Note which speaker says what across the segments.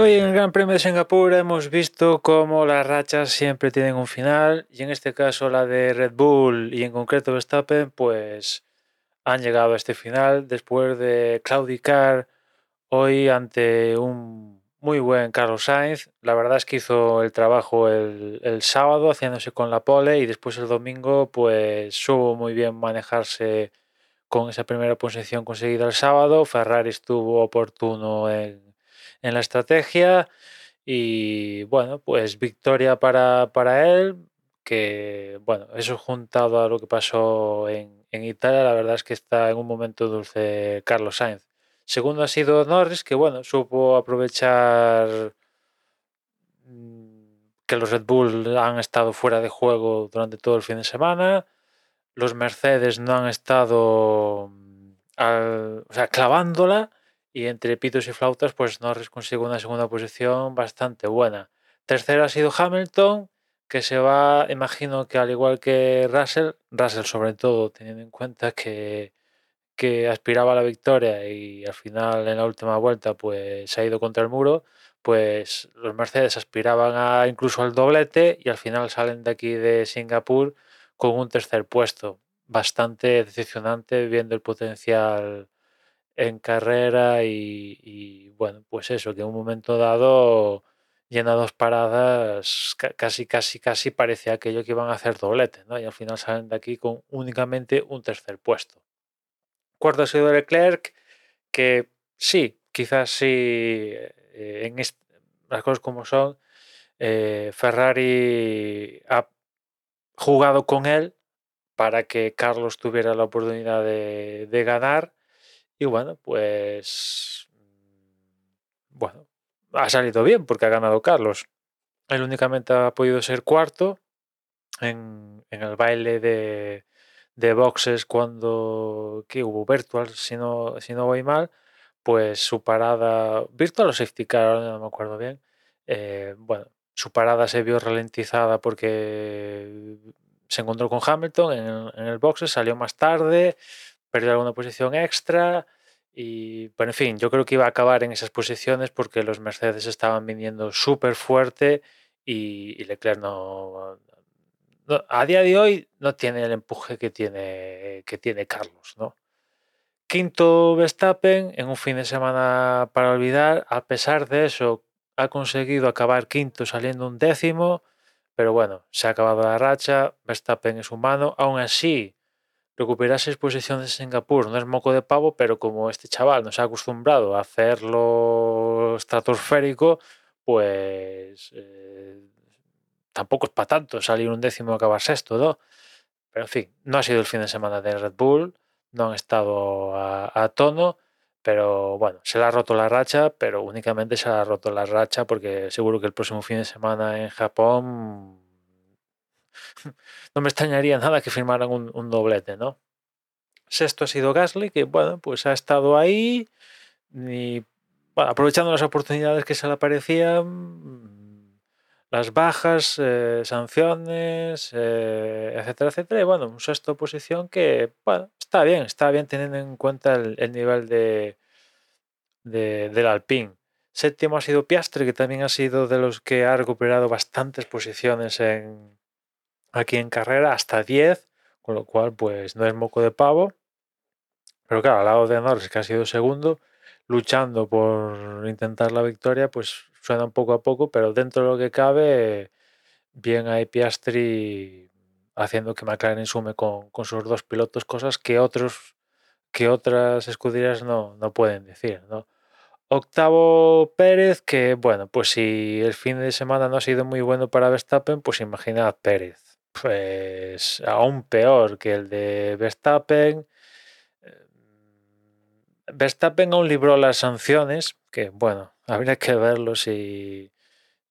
Speaker 1: hoy en el Gran Premio de Singapur hemos visto cómo las rachas siempre tienen un final y en este caso la de Red Bull y en concreto Verstappen pues han llegado a este final después de claudicar hoy ante un muy buen Carlos Sainz. La verdad es que hizo el trabajo el, sábado haciéndose con la pole y después el domingo pues supo muy bien manejarse con esa primera posición conseguida el sábado. Ferrari estuvo oportuno en en la estrategia y bueno, pues victoria para, para él, que bueno, eso juntado a lo que pasó en, en, Italia, la verdad es que está en un momento dulce Carlos Sainz. Segundo ha sido Norris, que bueno, supo aprovechar mm, que los Red Bull han estado fuera de juego durante todo el fin de semana. Los Mercedes no han estado mm, o sea, clavándola y entre pitos y flautas, pues Norris consigue una segunda posición bastante buena. Tercero ha sido Hamilton, que se va, imagino que al igual que Russell, Russell sobre todo, teniendo en cuenta que, que aspiraba a la victoria y al final en la última vuelta pues se ha ido contra el muro, pues los Mercedes aspiraban a incluso al doblete y al final salen de aquí de Singapur con un tercer puesto. Bastante decepcionante viendo el potencial en carrera y, bueno, pues eso, que en un momento dado, llena dos paradas, casi, casi, casi parece aquello que iban a hacer doblete, ¿no? Y al final salen de aquí con únicamente un tercer puesto. Cuarto ha sido Leclerc, que sí, quizás sí, eh, en las cosas como son, eh, Ferrari ha jugado con él para que Carlos tuviera la oportunidad de ganar y bueno, pues. Bueno, ha salido bien porque ha ganado Carlos. Él únicamente ha podido ser cuarto en, el baile de, de, boxes cuando que hubo virtual, si no, si no voy mal, pues su parada, virtual o safety car, no me acuerdo bien, eh, bueno, su parada se vio ralentizada porque se encontró con Hamilton en, en el boxes, salió más tarde, perdió alguna posición extra. Y, bueno, en fin, yo creo que iba a acabar en esas posiciones porque los Mercedes estaban viniendo súper fuerte y, Leclerc no, A día de hoy no tiene el empuje que tiene, que tiene Carlos, ¿no? Quinto Verstappen en un fin de semana para olvidar. A pesar de eso, ha conseguido acabar quinto saliendo un décimo. Pero bueno, se ha acabado la racha. Verstappen es humano. Aún así, recuperar seis posiciones en Singapur no es moco de pavo, pero como este chaval no se ha acostumbrado a hacerlo estratosférico, pues eh, tampoco es para tanto salir un décimo y acabar sexto, ¿no? Pero en fin, no ha sido el fin de semana de Red Bull, no han estado a, a tono, pero bueno, se le ha roto la racha, pero únicamente se le ha roto la racha porque seguro que el próximo fin de semana en Japón no me extrañaría nada que firmaran un, doblete, ¿no? Sexto ha sido Gasly, que bueno, pues ha estado ahí y aprovechando las oportunidades que se le aparecían, las bajas, eh, sanciones, eh, etcétera, etcétera. Y bueno, un sexto posición que, bueno, está bien, está bien teniendo en cuenta el, nivel de, del Alpine. Séptimo ha sido Piastre, que también ha sido de los que ha recuperado bastantes posiciones en, aquí en carrera hasta 10, con lo cual pues no es moco de pavo. Pero claro, al lado de Norris, que ha sido segundo, luchando por intentar la victoria, pues suena un poco a poco, pero dentro de lo que cabe, bien hay Piastri haciendo que McLaren sume con, sus dos pilotos, cosas que otros que otras escuderías no, no pueden decir, ¿no? Octavo Pérez, que bueno, pues si el fin de semana no ha sido muy bueno para Verstappen, pues imaginad Pérez pues aún peor que el de Verstappen. Eh, Verstappen aún libró las sanciones, que bueno, habría que verlo si,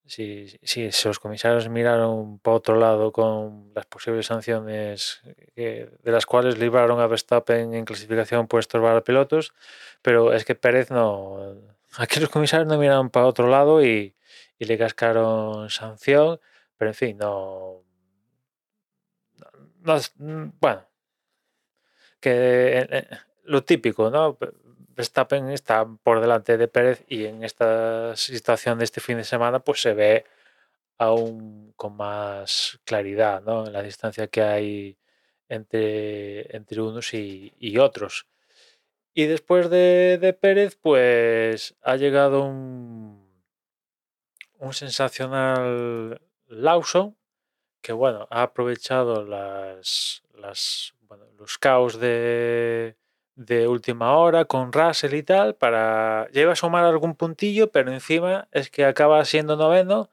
Speaker 1: si, si, los comisarios miraron para otro lado con las posibles sanciones de las cuales libraron a Verstappen en clasificación por estorbar a pilotos, pero es que Pérez no. Aquí los comisarios no miraron para otro lado y, y le cascaron sanción, pero en fin, no Mm, bueno, que eh, eh, lo típico, ¿no? Verstappen está por delante de Pérez y en esta situación de este fin de semana pues se ve aún con más claridad ¿no? en la distancia que hay entre, entre unos y, otros. Y después de, Pérez pues ha llegado un, un sensacional Lawson que bueno, ha aprovechado las, las los caos de, de última hora con Russell y tal, para. Lleva a sumar algún puntillo, pero encima es que acaba siendo noveno,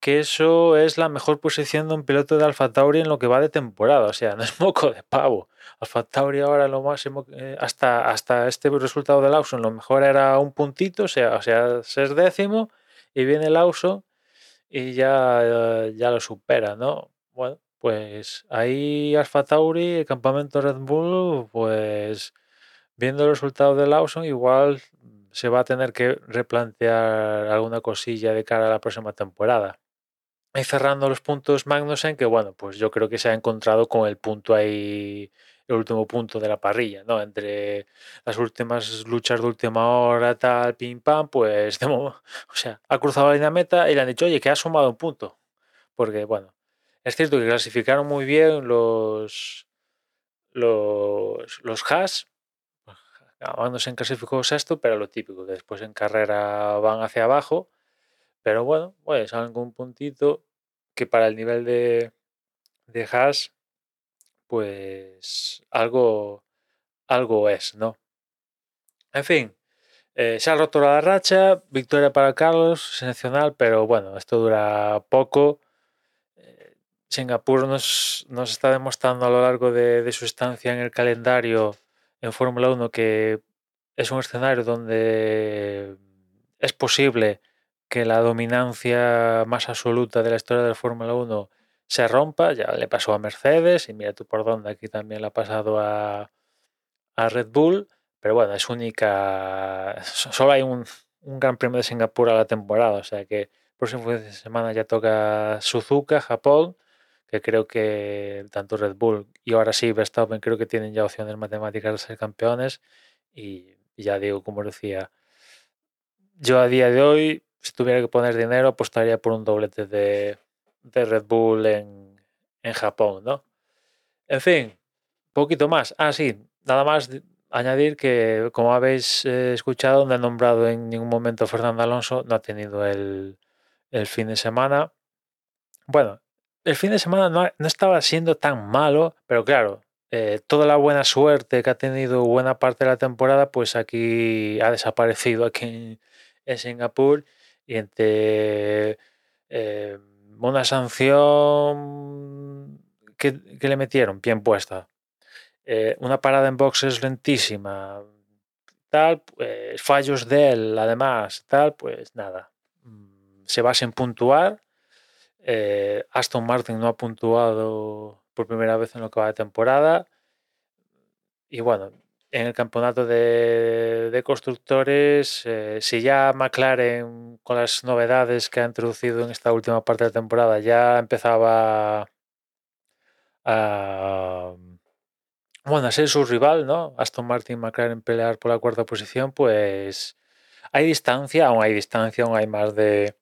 Speaker 1: que eso es la mejor posición de un piloto de Alfa Tauri en lo que va de temporada. O sea, no es moco de pavo. Alfa Tauri ahora lo máximo, eh, hasta, hasta este resultado de Lawson, lo mejor era un puntito, o sea, o sea, ser décimo, y viene Lawson y ya, ya lo supera, ¿no? Bueno, pues ahí Alfa Tauri, el campamento Red Bull, pues viendo el resultado de Lawson, igual se va a tener que replantear alguna cosilla de cara a la próxima temporada. Y cerrando los puntos Magnussen, que bueno, pues yo creo que se ha encontrado con el punto ahí, el último punto de la parrilla, ¿no? Entre las últimas luchas de última hora, tal, pim pam, pues de o sea, ha cruzado la línea meta y le han dicho, oye, que ha sumado un punto. Porque bueno, es cierto que clasificaron muy bien los los, los Haas, Magnussen clasificó sexto, pero lo típico, después en carrera van hacia abajo. Pero bueno, pues algún puntito que para el nivel de, de Haas, pues algo, algo es, ¿no? En fin, eh, se ha roto la racha, victoria para Carlos, excepcional, pero bueno, esto dura poco. Eh, Singapur nos, nos, está demostrando a lo largo de, de su estancia en el calendario en Fórmula 1 que es un escenario donde es posible que la dominancia más absoluta de la historia de la Fórmula 1 se rompa, ya le pasó a Mercedes y mira tú por dónde aquí también le ha pasado a, a Red Bull, pero bueno, es única, solo hay un, un, Gran Premio de Singapur a la temporada, o sea que el próximo fin de semana ya toca Suzuka, Japón, que creo que tanto Red Bull y ahora sí Verstappen creo que tienen ya opciones matemáticas de ser campeones y, ya digo, como decía, yo a día de hoy, si tuviera que poner dinero, apostaría por un doblete de, Red Bull en, Japón, ¿no? En fin, poquito más. Ah, sí, nada más añadir que, como habéis eh, escuchado, no he nombrado en ningún momento Fernando Alonso, no ha tenido el, el fin de semana. Bueno, el fin de semana no, estaba siendo tan malo, pero claro, eh, toda la buena suerte que ha tenido buena parte de la temporada, pues aquí ha desaparecido aquí en, Singapur y entre eh, una sanción que, le metieron bien puesta, eh, una parada en boxes lentísima, tal, pues, fallos de él, además, tal, pues nada, mm, se basa en puntuar. Eh, Aston Martin no ha puntuado por primera vez en lo que va de temporada. Y bueno, en el campeonato de, constructores, eh, si ya McLaren, con las novedades que ha introducido en esta última parte de la temporada, ya empezaba a, bueno, a ser su rival, ¿no? Aston Martin McLaren pelear por la cuarta posición, pues hay distancia, aún hay distancia, aún hay más de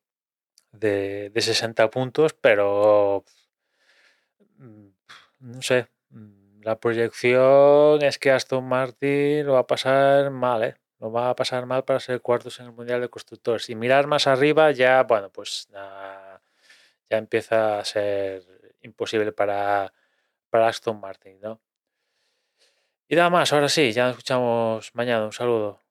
Speaker 1: de, 60 puntos, pero mm, no sé, la proyección es que Aston Martin lo va a pasar mal, ¿eh? Lo va a pasar mal para ser cuartos en el Mundial de Constructores. Y mirar más arriba ya, bueno, pues ya empieza a ser imposible para, para Aston Martin, ¿no? Y nada más, ahora sí, ya nos escuchamos mañana. Un saludo.